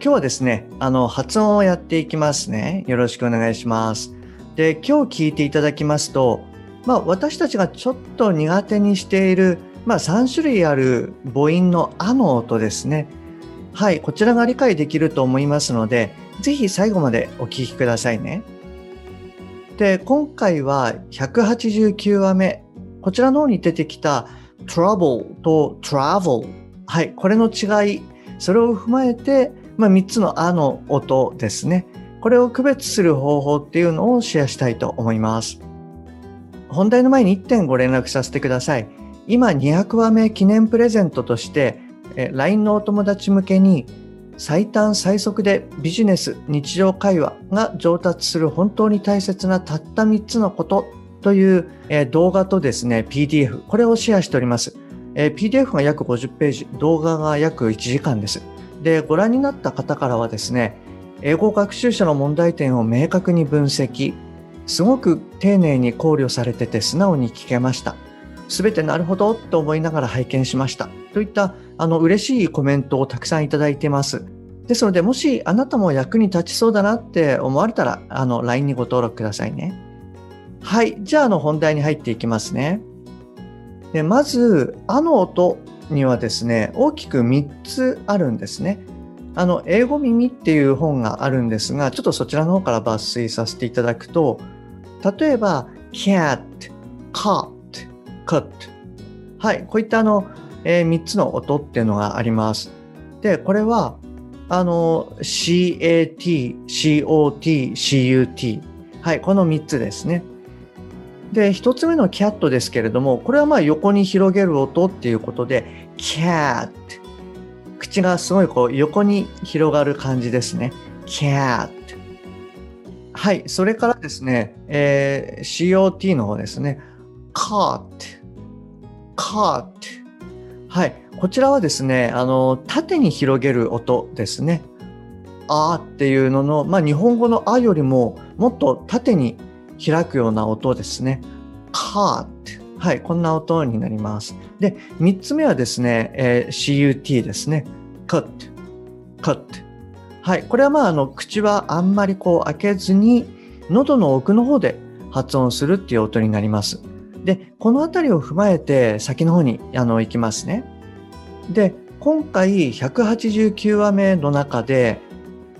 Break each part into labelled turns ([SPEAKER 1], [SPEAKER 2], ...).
[SPEAKER 1] 今日はですね、あの、発音をやっていきますね。よろしくお願いします。で、今日聞いていただきますと、まあ、私たちがちょっと苦手にしている、まあ、3種類ある母音のあの音ですね。はい、こちらが理解できると思いますので、ぜひ最後までお聞きくださいね。で、今回は189話目。こちらの方に出てきた trouble と travel。はい、これの違い、それを踏まえて、まあ、3つのあの音ですね。これを区別する方法っていうのをシェアしたいと思います。本題の前に1点ご連絡させてください。今200話目記念プレゼントとして、LINE のお友達向けに最短最速でビジネス日常会話が上達する本当に大切なたった3つのことという動画とですね PDF これをシェアしております PDF が約50ページ動画が約1時間ですで、ご覧になった方からはですね、英語学習者の問題点を明確に分析、すごく丁寧に考慮されてて素直に聞けました。すべてなるほどと思いながら拝見しました。といったあの嬉しいコメントをたくさんいただいてます。ですので、もしあなたも役に立ちそうだなって思われたら、あの LINE にご登録くださいね。はい。じゃあ、あの本題に入っていきますね。でまず、あの音にはですね、大きく3つあるんですね。あの、英語耳っていう本があるんですが、ちょっとそちらの方から抜粋させていただくと、例えば、cat, cut, cut。はい、こういったあの、えー、3つの音っていうのがあります。で、これは、あの、CAT、COT、CUT。はい、この3つですね。で、1つ目の cat ですけれども、これはまあ横に広げる音っていうことで、cat 口がすごいこう横に広がる感じですね。cat はいそれからですね、えー、COT の方ですね。cut cut はいこちらはですねあの縦に広げる音ですね。あっていうのの、まあ、日本語のあよりももっと縦に開くような音ですね cut はい、こんな音になります。で、3つ目はですね、えー、CUT ですね。cut, cut。はい、これはまあ、あの、口はあんまりこう開けずに、喉の奥の方で発音するっていう音になります。で、このあたりを踏まえて先の方にあの行きますね。で、今回189話目の中で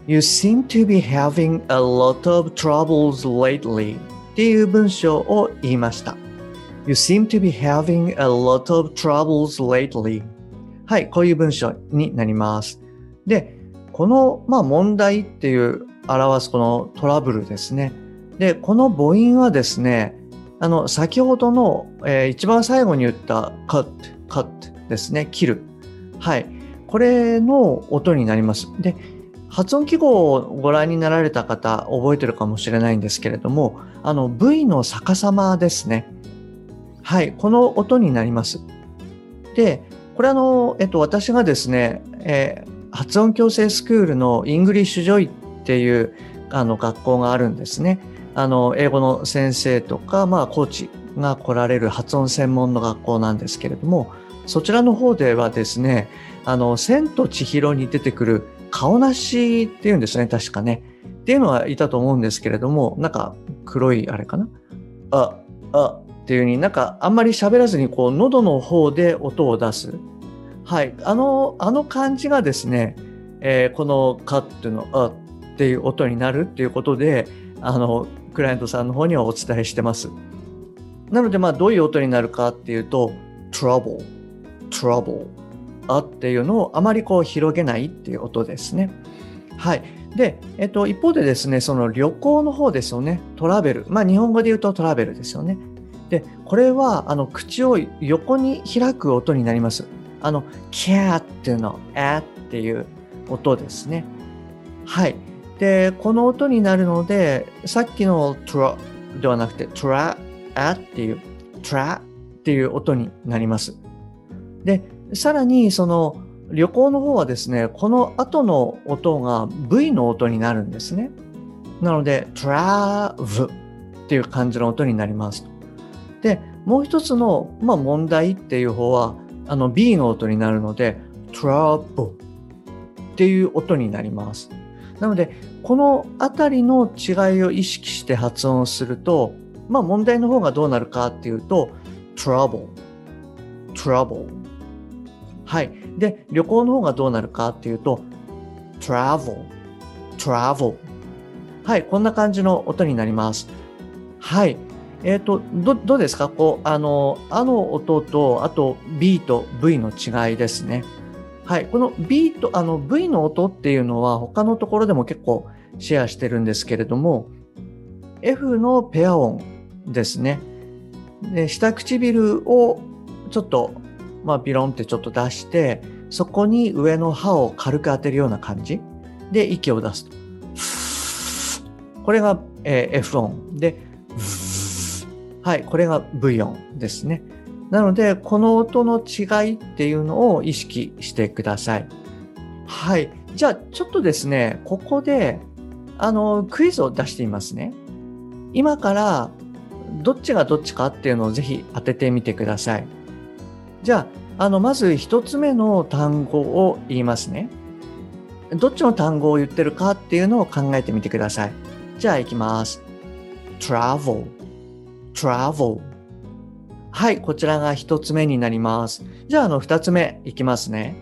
[SPEAKER 1] You seem to be having a lot of troubles lately っていう文章を言いました。You seem to be having a lot of troubles lately. はい、こういう文章になります。で、この、まあ、問題っていう表すこのトラブルですね。で、この母音はですね、あの、先ほどの、えー、一番最後に言った cut, cut ですね、切る。はい。これの音になります。で、発音記号をご覧になられた方、覚えてるかもしれないんですけれども、あの、V の逆さまですね。はい、この音になります。で、これあの、えっと、私がですね、えー、発音矯正スクールの English Joy っていうあの学校があるんですね。あの、英語の先生とか、まあ、コーチが来られる発音専門の学校なんですけれども、そちらの方ではですね、あの、千と千尋に出てくる顔なしっていうんですね、確かね。っていうのはいたと思うんですけれども、なんか黒いあれかな？あ、あ、っていう風になんかあんまり喋らずにこう喉の方で音を出す。はい。あの、あの感じがですね、えー、このカットのあっていう音になるっていうことで、あの、クライアントさんの方にはお伝えしてます。なので、まあ、どういう音になるかっていうと、trouble, trouble, あっていうのをあまりこう広げないっていう音ですね。はい。で、えっと、一方でですね、その旅行の方ですよね。トラベル。まあ、日本語で言うとトラベルですよね。で、これは、あの、口を横に開く音になります。あの、キャーっていうの、あっていう音ですね。はい。で、この音になるので、さっきの tr ではなくて tra っていう tra っていう音になります。で、さらにその旅行の方はですね、この後の音が V の音になるんですね。なので、trav っていう感じの音になります。で、もう一つの、まあ、問題っていう方は、あの B の音になるので、trav っていう音になります。なので、このあたりの違いを意識して発音すると、まあ問題の方がどうなるかっていうと、trouble, trouble。はい。で、旅行の方がどうなるかっていうと、travel, travel。はい。こんな感じの音になります。はい。えっ、ー、と、ど、どうですか？こう、あの、あの音と、あと B と V の違いですね。はい。この B と、あの V の音っていうのは他のところでも結構シェアしてるんですけれども、F のペア音ですね。で、下唇をちょっと、まあ、ビロンってちょっと出して、そこに上の歯を軽く当てるような感じで息を出すと。これが、え、F 音で、はい、これが V 音ですね。なので、この音の違いっていうのを意識してください。はい。じゃあ、ちょっとですね、ここで、あの、クイズを出してみますね。今から、どっちがどっちかっていうのをぜひ当ててみてください。じゃあ、あの、まず一つ目の単語を言いますね。どっちの単語を言ってるかっていうのを考えてみてください。じゃあ、行きます。travel, travel はい、こちらが一つ目になります。じゃあ、あの、二つ目いきますね。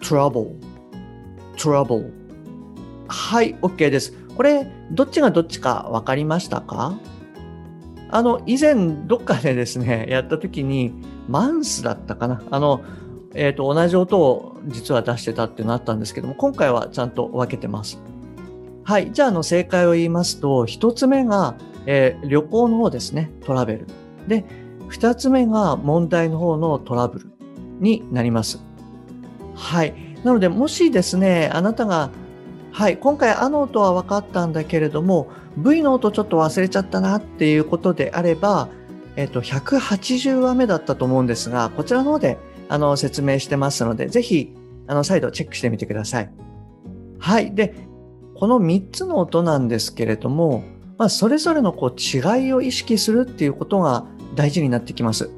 [SPEAKER 1] trouble, trouble はい、OK です。これ、どっちがどっちか分かりましたか？あの、以前どっかでですね、やった時に、マンスだったかな。あの、えっ、ー、と、同じ音を実は出してたっていうのあったんですけども、今回はちゃんと分けてます。はい。じゃあ、あの、正解を言いますと、一つ目が、えー、旅行の方ですね。トラベル。で、二つ目が問題の方のトラブルになります。はい。なので、もしですね、あなたが、はい、今回あの音は分かったんだけれども、V の音ちょっと忘れちゃったなっていうことであれば、えっと、180話目だったと思うんですが、こちらの方で、あの、説明してますので、ぜひ、あの、再度チェックしてみてください。はい。で、この3つの音なんですけれども、まあ、それぞれのこう違いを意識するっていうことが大事になってきます。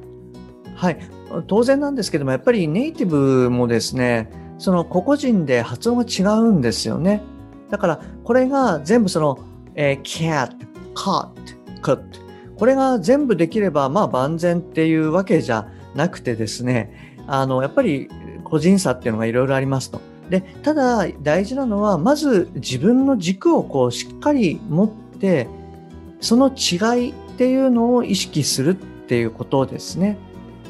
[SPEAKER 1] はい。当然なんですけども、やっぱりネイティブもですね、その個々人で発音が違うんですよね。だから、これが全部その、えー、cat, cut, cut。これが全部できれば、まあ万全っていうわけじゃなくてですね、あの、やっぱり個人差っていうのがいろいろありますと。で、ただ大事なのは、まず自分の軸をこうしっかり持って、その違いっていうのを意識するっていうことですね。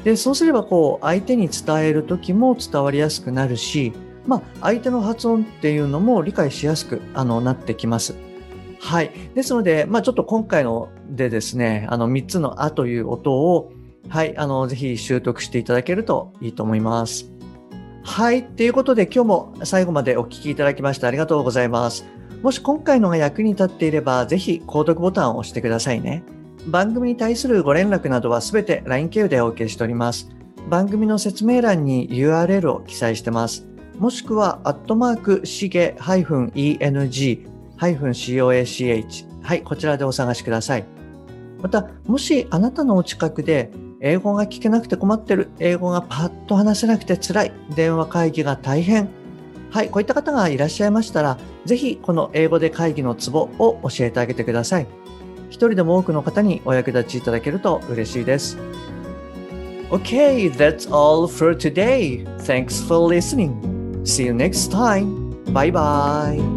[SPEAKER 1] で、そうすればこう相手に伝える時も伝わりやすくなるし、まあ相手の発音っていうのも理解しやすくあのなってきます。はい。ですので、まあちょっと今回のでですね、あの3つのあという音を、はい、あの、ぜひ習得していただけるといいと思います。はい。ということで今日も最後までお聴きいただきましてありがとうございます。もし今回のが役に立っていれば、ぜひ購読ボタンを押してくださいね。番組に対するご連絡などはすべて LINE 経由でお受けしております。番組の説明欄に URL を記載してます。もしくは、アットマーク、しげ -eng-coach。はい、こちらでお探しください。また、もしあなたのお近くで、英語が聞けなくて困ってる、英語がパッと話せなくて辛い、電話会議が大変。はい、こういった方がいらっしゃいましたら、ぜひこの英語で会議のツボを教えてあげてください。一人でも多くの方にお役立ちいただけると嬉しいです。Okay, that's all for today. Thanks for listening. See you next time. Bye bye.